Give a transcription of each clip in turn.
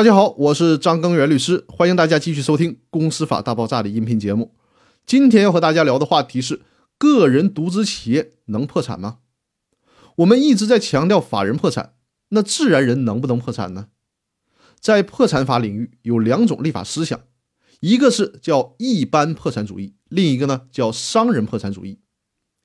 大家好，我是张根源律师，欢迎大家继续收听《公司法大爆炸》的音频节目。今天要和大家聊的话题是：个人独资企业能破产吗？我们一直在强调法人破产，那自然人能不能破产呢？在破产法领域有两种立法思想，一个是叫一般破产主义，另一个呢叫商人破产主义。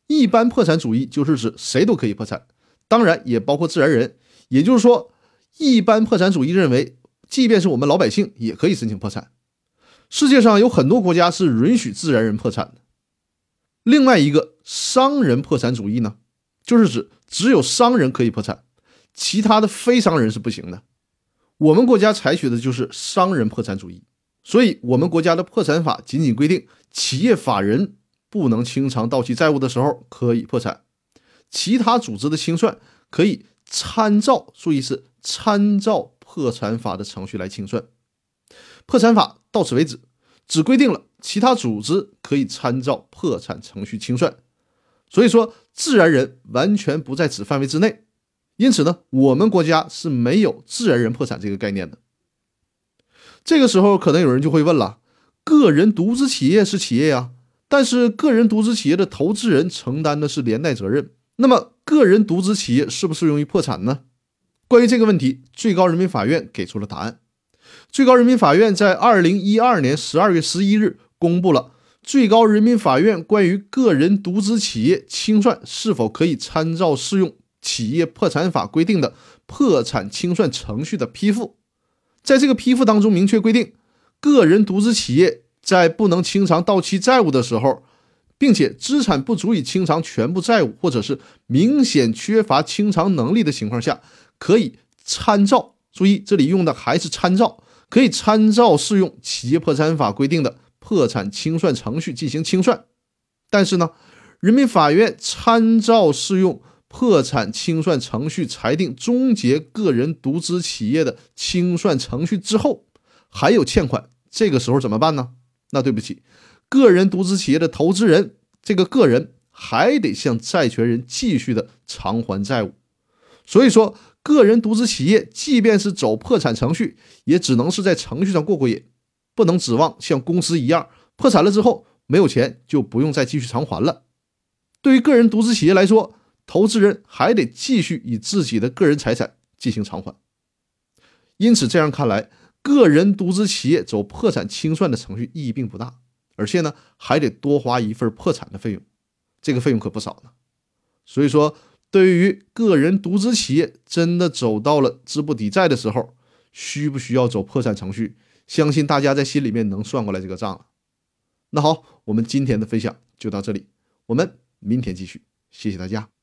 一般破产主义就是指谁都可以破产，当然也包括自然人。也就是说，一般破产主义认为，即便是我们老百姓也可以申请破产。世界上有很多国家是允许自然人破产的。另外一个商人破产主义呢，就是指只有商人可以破产，其他的非商人是不行的。我们国家采取的就是商人破产主义，所以我们国家的破产法仅仅规定企业法人。不能清偿到期债务的时候可以破产，其他组织的清算可以参照，注意是参照破产法的程序来清算。破产法到此为止，只规定了其他组织可以参照破产程序清算，所以说自然人完全不在此范围之内。因此呢，我们国家是没有自然人破产这个概念的。这个时候可能有人就会问了：个人独资企业是企业呀？但是，个人独资企业的投资人承担的是连带责任。那么，个人独资企业是不是容易破产呢？关于这个问题，最高人民法院给出了答案。最高人民法院在二零一二年十二月十一日公布了《最高人民法院关于个人独资企业清算是否可以参照适用企业破产法规定的破产清算程序的批复》。在这个批复当中，明确规定，个人独资企业。在不能清偿到期债务的时候，并且资产不足以清偿全部债务，或者是明显缺乏清偿能力的情况下，可以参照。注意，这里用的还是参照，可以参照适用企业破产法规定的破产清算程序进行清算。但是呢，人民法院参照适用破产清算程序裁定终结个人独资企业的清算程序之后，还有欠款，这个时候怎么办呢？那对不起，个人独资企业的投资人，这个个人还得向债权人继续的偿还债务。所以说，个人独资企业即便是走破产程序，也只能是在程序上过过瘾，不能指望像公司一样破产了之后没有钱就不用再继续偿还了。对于个人独资企业来说，投资人还得继续以自己的个人财产进行偿还。因此，这样看来。个人独资企业走破产清算的程序意义并不大，而且呢还得多花一份破产的费用，这个费用可不少呢。所以说，对于个人独资企业真的走到了资不抵债的时候，需不需要走破产程序？相信大家在心里面能算过来这个账了。那好，我们今天的分享就到这里，我们明天继续，谢谢大家。